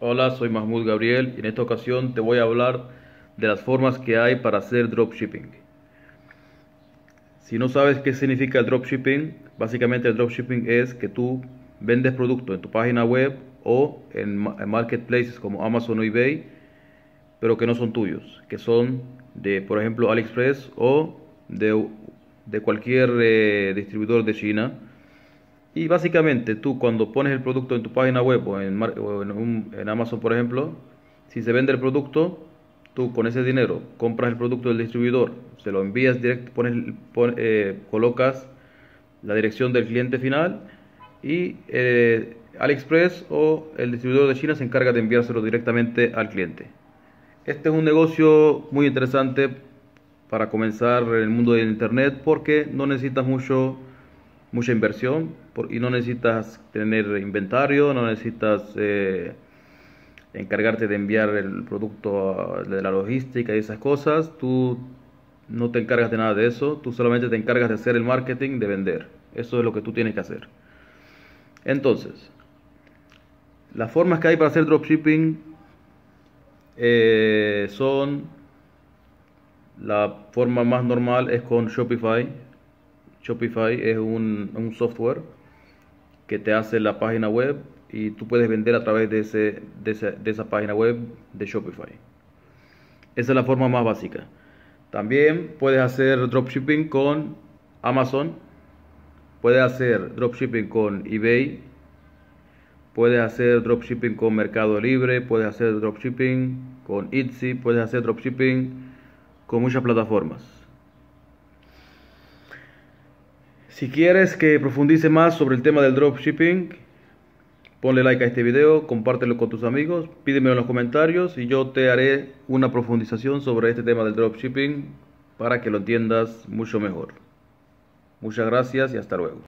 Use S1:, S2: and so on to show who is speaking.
S1: Hola, soy Mahmoud Gabriel y en esta ocasión te voy a hablar de las formas que hay para hacer dropshipping. Si no sabes qué significa el dropshipping, básicamente el dropshipping es que tú vendes productos en tu página web o en, marketplaces como Amazon o eBay, pero que no son tuyos, que son de, por ejemplo, AliExpress o de, cualquier eh, distribuidor de China y básicamente tú cuando pones el producto en tu página web o en, en, Amazon, por ejemplo, si se vende el producto, tú con ese dinero compras el producto del distribuidor, se lo envías directo, pones, eh, colocas la dirección del cliente final y eh, AliExpress o el distribuidor de China se encarga de enviárselo directamente al cliente. Este es un negocio muy interesante para comenzar en el mundo del Internet porque no necesitas mucho mucha inversión y no necesitas tener inventario, no necesitas eh, encargarte de enviar el producto de la logística y esas cosas. Tú no te encargas de nada de eso, tú solamente te encargas de hacer el marketing, de vender. Eso es lo que tú tienes que hacer. Entonces, las formas que hay para hacer dropshipping eh, son la forma más normal es con Shopify Shopify es un, software que te hace la página web y tú puedes vender a través de, ese, de, esa, página web de Shopify. Esa es la forma más básica. También puedes hacer dropshipping con Amazon, puedes hacer dropshipping con eBay, puedes hacer dropshipping con Mercado Libre, puedes hacer dropshipping con Etsy, puedes hacer dropshipping con muchas plataformas. Si quieres que profundice más sobre el tema del dropshipping, ponle like a este video, compártelo con tus amigos, pídemelo en los comentarios y yo te haré una profundización sobre este tema del dropshipping para que lo entiendas mucho mejor. Muchas gracias y hasta luego.